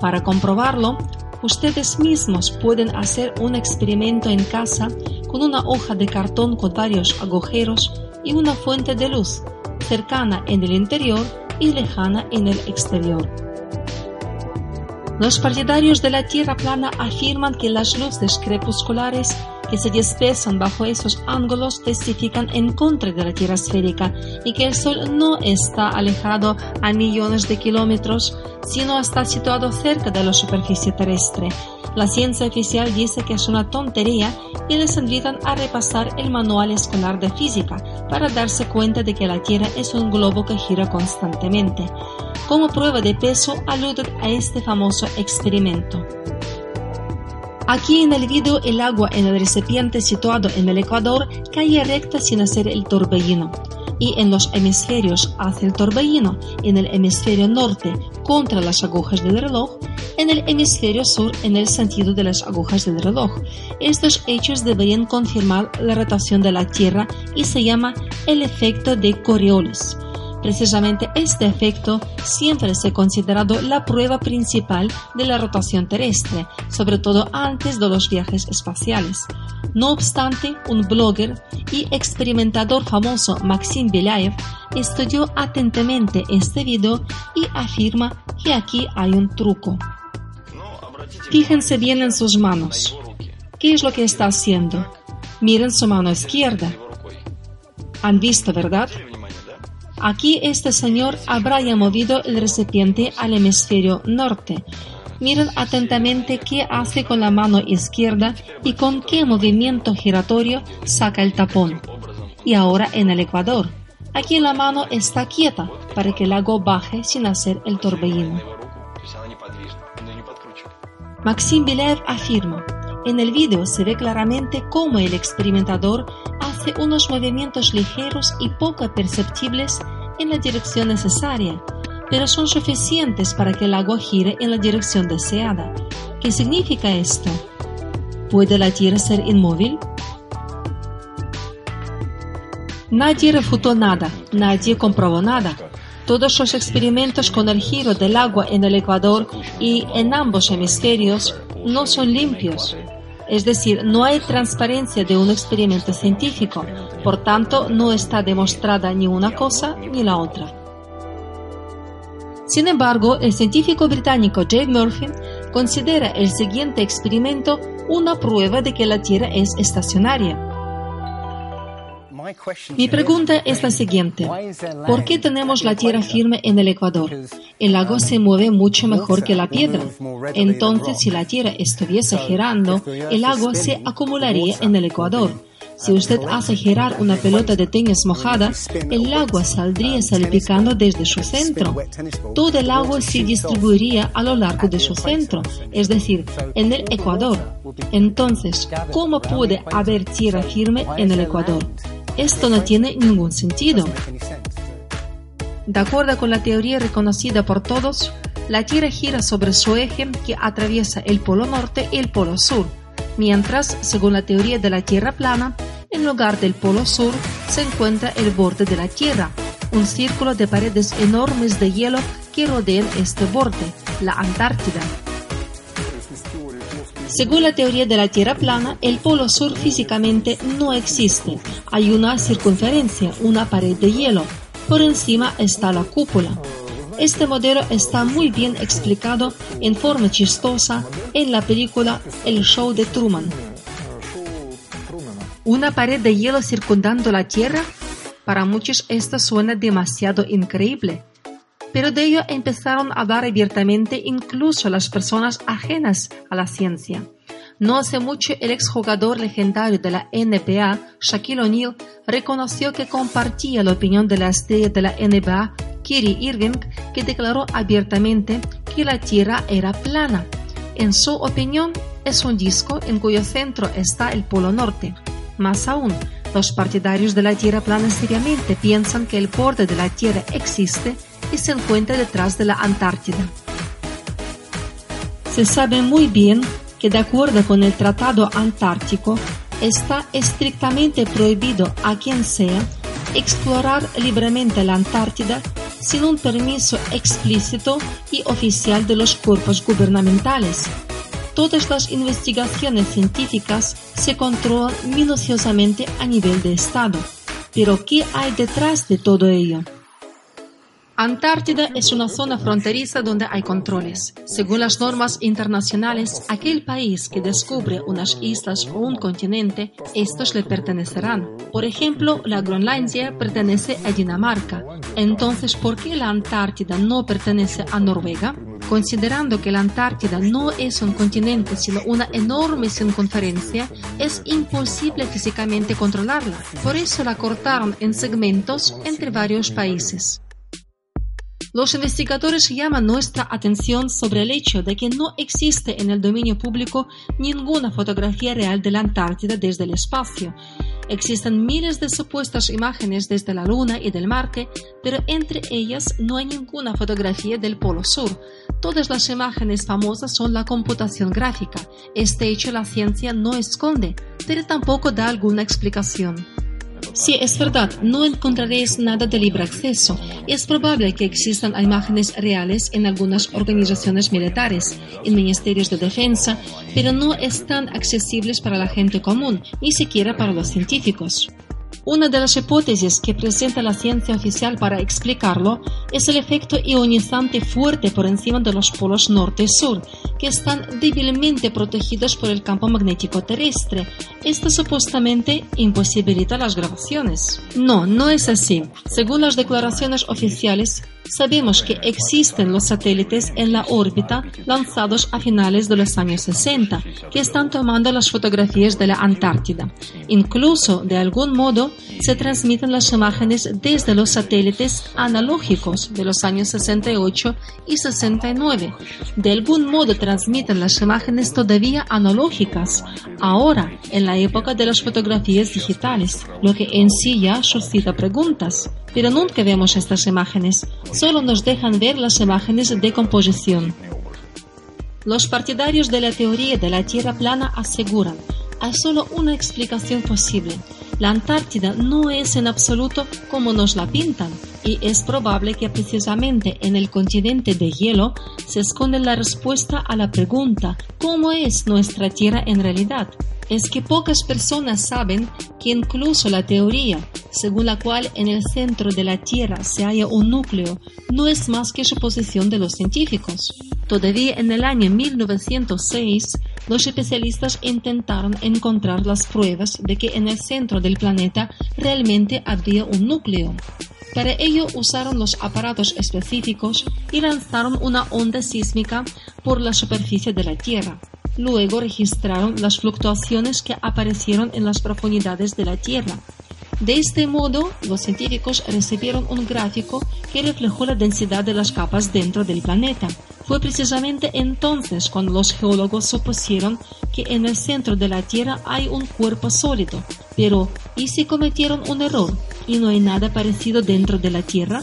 Para comprobarlo, Ustedes mismos pueden hacer un experimento en casa con una hoja de cartón con varios agujeros y una fuente de luz, cercana en el interior y lejana en el exterior. Los partidarios de la Tierra plana afirman que las luces crepusculares que se dispersan bajo esos ángulos testifican en contra de la Tierra esférica y que el Sol no está alejado a millones de kilómetros, sino está situado cerca de la superficie terrestre. La ciencia oficial dice que es una tontería y les invitan a repasar el manual escolar de física para darse cuenta de que la Tierra es un globo que gira constantemente. Como prueba de peso aluden a este famoso experimento. Aquí en el video el agua en el recipiente situado en el ecuador cae recta sin hacer el torbellino y en los hemisferios hace el torbellino, en el hemisferio norte contra las agujas del reloj, en el hemisferio sur en el sentido de las agujas del reloj. Estos hechos deberían confirmar la rotación de la Tierra y se llama el efecto de Coriolis. Precisamente este efecto siempre se ha considerado la prueba principal de la rotación terrestre, sobre todo antes de los viajes espaciales. No obstante, un blogger y experimentador famoso Maxim Belaev estudió atentamente este video y afirma que aquí hay un truco. Fíjense bien en sus manos. ¿Qué es lo que está haciendo? Miren su mano izquierda. Han visto, ¿verdad? Aquí este señor habrá ya movido el recipiente al hemisferio norte. Miren atentamente qué hace con la mano izquierda y con qué movimiento giratorio saca el tapón. Y ahora en el ecuador. Aquí la mano está quieta para que el agua baje sin hacer el torbellino. Maxim Bilev afirma, en el vídeo se ve claramente cómo el experimentador hace unos movimientos ligeros y poco perceptibles en la dirección necesaria, pero son suficientes para que el agua gire en la dirección deseada. ¿Qué significa esto? ¿Puede la Tierra ser inmóvil? Nadie refutó nada, nadie comprobó nada. Todos los experimentos con el giro del agua en el Ecuador y en ambos hemisferios no son limpios. Es decir, no hay transparencia de un experimento científico, por tanto no está demostrada ni una cosa ni la otra. Sin embargo, el científico británico Jake Murphy considera el siguiente experimento una prueba de que la Tierra es estacionaria. Mi pregunta es la siguiente. ¿Por qué tenemos la tierra firme en el Ecuador? El lago se mueve mucho mejor que la piedra. Entonces, si la tierra estuviese girando, el agua se acumularía en el Ecuador. Si usted hace girar una pelota de tenis mojada, el agua saldría salpicando desde su centro. Todo el agua se distribuiría a lo largo de su centro, es decir, en el Ecuador. Entonces, ¿cómo puede haber tierra firme en el Ecuador? Esto no tiene ningún sentido. De acuerdo con la teoría reconocida por todos, la Tierra gira sobre su eje que atraviesa el polo norte y el polo sur, mientras, según la teoría de la Tierra plana, en lugar del polo sur se encuentra el borde de la Tierra, un círculo de paredes enormes de hielo que rodean este borde, la Antártida. Según la teoría de la Tierra plana, el polo sur físicamente no existe. Hay una circunferencia, una pared de hielo. Por encima está la cúpula. Este modelo está muy bien explicado en forma chistosa en la película El Show de Truman. ¿Una pared de hielo circundando la Tierra? Para muchos esto suena demasiado increíble pero de ello empezaron a hablar abiertamente incluso las personas ajenas a la ciencia. No hace mucho el exjugador legendario de la NBA, Shaquille O'Neal, reconoció que compartía la opinión de la estrella de la NBA, Kyrie Irving, que declaró abiertamente que la Tierra era plana. En su opinión, es un disco en cuyo centro está el Polo Norte. Más aún, los partidarios de la Tierra plana seriamente piensan que el borde de la Tierra existe y se encuentra detrás de la Antártida. Se sabe muy bien que de acuerdo con el Tratado Antártico, está estrictamente prohibido a quien sea explorar libremente la Antártida sin un permiso explícito y oficial de los cuerpos gubernamentales. Todas las investigaciones científicas se controlan minuciosamente a nivel de Estado. Pero ¿qué hay detrás de todo ello? Antártida es una zona fronteriza donde hay controles. Según las normas internacionales, aquel país que descubre unas islas o un continente, estos le pertenecerán. Por ejemplo, la Groenlandia pertenece a Dinamarca. Entonces, ¿por qué la Antártida no pertenece a Noruega? Considerando que la Antártida no es un continente sino una enorme circunferencia, es imposible físicamente controlarla. Por eso la cortaron en segmentos entre varios países. Los investigadores llaman nuestra atención sobre el hecho de que no existe en el dominio público ninguna fotografía real de la Antártida desde el espacio. Existen miles de supuestas imágenes desde la Luna y del Marte, pero entre ellas no hay ninguna fotografía del Polo Sur. Todas las imágenes famosas son la computación gráfica. Este hecho la ciencia no esconde, pero tampoco da alguna explicación. Sí, es verdad, no encontraréis nada de libre acceso. Es probable que existan imágenes reales en algunas organizaciones militares, en ministerios de defensa, pero no están accesibles para la gente común, ni siquiera para los científicos. Una de las hipótesis que presenta la ciencia oficial para explicarlo es el efecto ionizante fuerte por encima de los polos norte y sur, que están débilmente protegidos por el campo magnético terrestre. Esto supuestamente imposibilita las grabaciones. No, no es así. Según las declaraciones oficiales, sabemos que existen los satélites en la órbita lanzados a finales de los años 60 que están tomando las fotografías de la Antártida. Incluso, de algún modo, se transmiten las imágenes desde los satélites analógicos de los años 68 y 69. De algún modo transmiten las imágenes todavía analógicas, ahora en la época de las fotografías digitales, lo que en sí ya suscita preguntas. Pero nunca vemos estas imágenes, solo nos dejan ver las imágenes de composición. Los partidarios de la teoría de la Tierra plana aseguran, hay solo una explicación posible. La Antártida no es en absoluto como nos la pintan y es probable que precisamente en el continente de hielo se esconde la respuesta a la pregunta ¿cómo es nuestra Tierra en realidad? Es que pocas personas saben que incluso la teoría, según la cual en el centro de la Tierra se halla un núcleo, no es más que suposición de los científicos. Todavía en el año 1906, los especialistas intentaron encontrar las pruebas de que en el centro del planeta realmente había un núcleo. Para ello usaron los aparatos específicos y lanzaron una onda sísmica por la superficie de la Tierra. Luego registraron las fluctuaciones que aparecieron en las profundidades de la Tierra. De este modo, los científicos recibieron un gráfico que reflejó la densidad de las capas dentro del planeta. Fue precisamente entonces cuando los geólogos supusieron que en el centro de la Tierra hay un cuerpo sólido. Pero, ¿y si cometieron un error y no hay nada parecido dentro de la Tierra?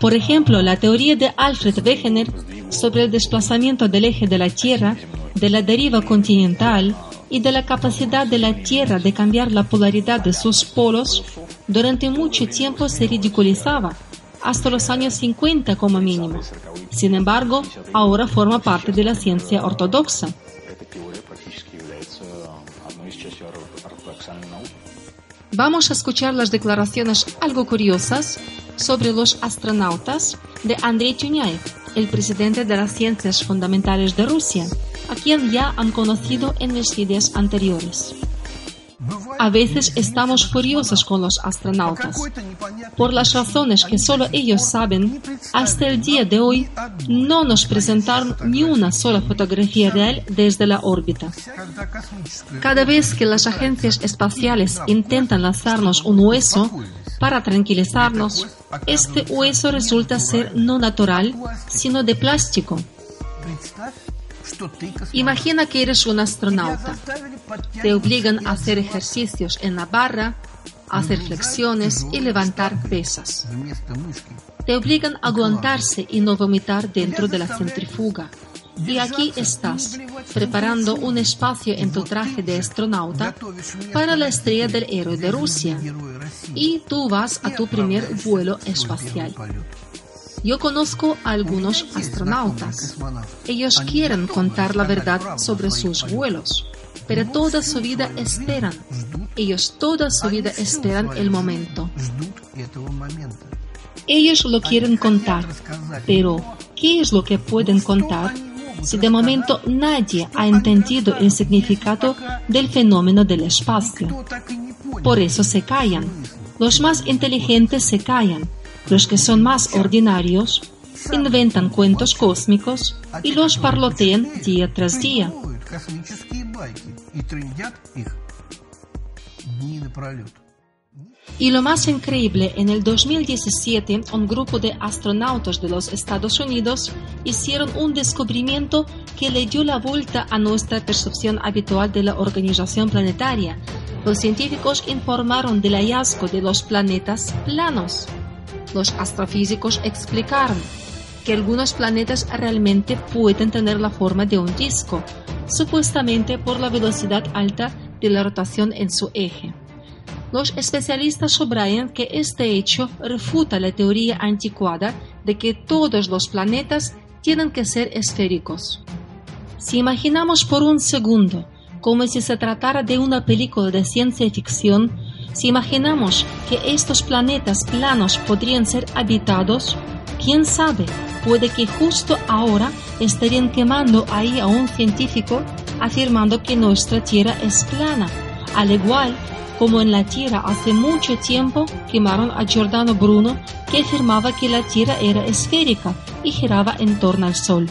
Por ejemplo, la teoría de Alfred Wegener sobre el desplazamiento del eje de la Tierra, de la deriva continental y de la capacidad de la Tierra de cambiar la polaridad de sus polos, durante mucho tiempo se ridiculizaba, hasta los años 50 como mínimo. Sin embargo, ahora forma parte de la ciencia ortodoxa. Vamos a escuchar las declaraciones algo curiosas sobre los astronautas de Andrei Tuñaev, el presidente de las ciencias fundamentales de Rusia, a quien ya han conocido en mis vídeos anteriores. A veces estamos furiosos con los astronautas. Por las razones que solo ellos saben, hasta el día de hoy no nos presentaron ni una sola fotografía real desde la órbita. Cada vez que las agencias espaciales intentan lanzarnos un hueso para tranquilizarnos, este hueso resulta ser no natural, sino de plástico. Imagina que eres un astronauta. Te obligan a hacer ejercicios en la barra, hacer flexiones y levantar pesas. Te obligan a aguantarse y no vomitar dentro de la centrifuga. Y aquí estás, preparando un espacio en tu traje de astronauta para la estrella del héroe de Rusia. Y tú vas a tu primer vuelo espacial. Yo conozco a algunos astronautas. Ellos quieren contar la verdad sobre sus vuelos, pero toda su vida esperan. Ellos toda su vida esperan el momento. Ellos lo quieren contar, pero ¿qué es lo que pueden contar si de momento nadie ha entendido el significado del fenómeno del espacio? Por eso se callan. Los más inteligentes se callan. Los que son más ordinarios inventan cuentos cósmicos y los parlotean día tras día. Y lo más increíble, en el 2017 un grupo de astronautas de los Estados Unidos hicieron un descubrimiento que le dio la vuelta a nuestra percepción habitual de la organización planetaria. Los científicos informaron del hallazgo de los planetas planos. Los astrofísicos explicaron que algunos planetas realmente pueden tener la forma de un disco, supuestamente por la velocidad alta de la rotación en su eje. Los especialistas subrayan que este hecho refuta la teoría anticuada de que todos los planetas tienen que ser esféricos. Si imaginamos por un segundo como si se tratara de una película de ciencia ficción, si imaginamos que estos planetas planos podrían ser habitados, quién sabe, puede que justo ahora estarían quemando ahí a un científico afirmando que nuestra Tierra es plana, al igual como en la Tierra hace mucho tiempo quemaron a Giordano Bruno que afirmaba que la Tierra era esférica y giraba en torno al Sol.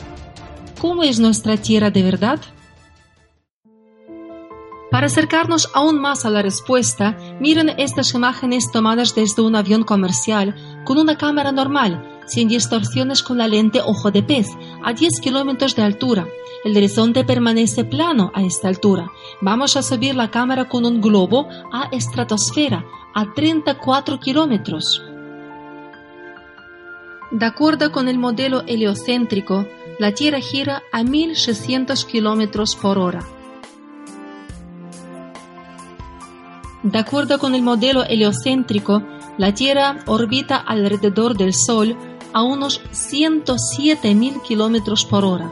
¿Cómo es nuestra Tierra de verdad? Para acercarnos aún más a la respuesta, miren estas imágenes tomadas desde un avión comercial con una cámara normal, sin distorsiones con la lente ojo de pez, a 10 kilómetros de altura. El horizonte permanece plano a esta altura. Vamos a subir la cámara con un globo a estratosfera a 34 kilómetros. De acuerdo con el modelo heliocéntrico, la Tierra gira a 1600 kilómetros por hora. De acuerdo con el modelo heliocéntrico, la Tierra orbita alrededor del Sol a unos 107.000 kilómetros por hora.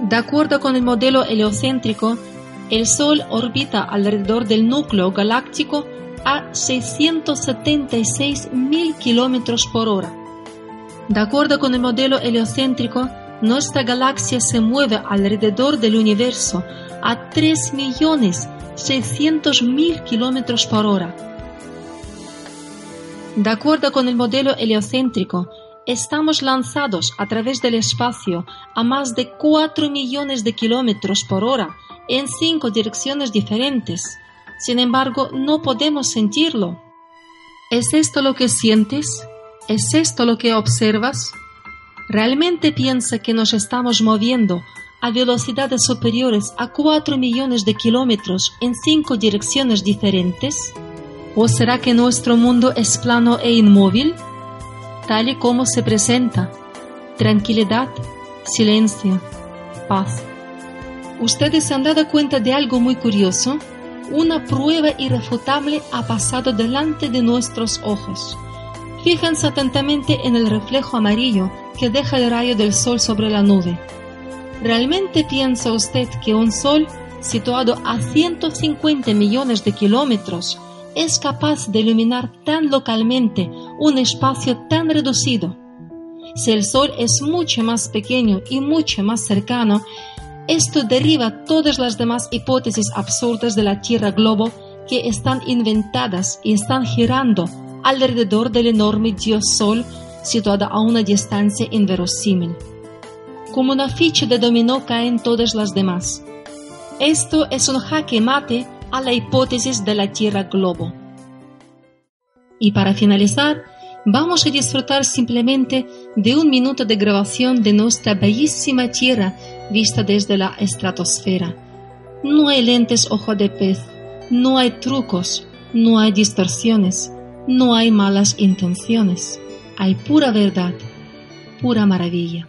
De acuerdo con el modelo heliocéntrico, el Sol orbita alrededor del núcleo galáctico a 676.000 kilómetros por hora. De acuerdo con el modelo heliocéntrico, nuestra galaxia se mueve alrededor del universo a 3.600.000 kilómetros por hora. De acuerdo con el modelo heliocéntrico, estamos lanzados a través del espacio a más de 4 millones de kilómetros por hora en cinco direcciones diferentes. Sin embargo, no podemos sentirlo. ¿Es esto lo que sientes? ¿Es esto lo que observas? ¿Realmente piensa que nos estamos moviendo a velocidades superiores a 4 millones de kilómetros en cinco direcciones diferentes? ¿O será que nuestro mundo es plano e inmóvil? tal y como se presenta. Tranquilidad, silencio, paz. Ustedes se han dado cuenta de algo muy curioso. Una prueba irrefutable ha pasado delante de nuestros ojos. Fíjense atentamente en el reflejo amarillo que deja el rayo del sol sobre la nube. ¿Realmente piensa usted que un sol situado a 150 millones de kilómetros es capaz de iluminar tan localmente un espacio tan reducido. Si el Sol es mucho más pequeño y mucho más cercano, esto derriba todas las demás hipótesis absurdas de la Tierra globo que están inventadas y están girando alrededor del enorme Dios Sol situado a una distancia inverosímil. Como una ficha de dominó caen todas las demás. Esto es un jaque mate a la hipótesis de la Tierra globo. Y para finalizar, vamos a disfrutar simplemente de un minuto de grabación de nuestra bellísima Tierra vista desde la estratosfera. No hay lentes ojo de pez, no hay trucos, no hay distorsiones, no hay malas intenciones, hay pura verdad, pura maravilla.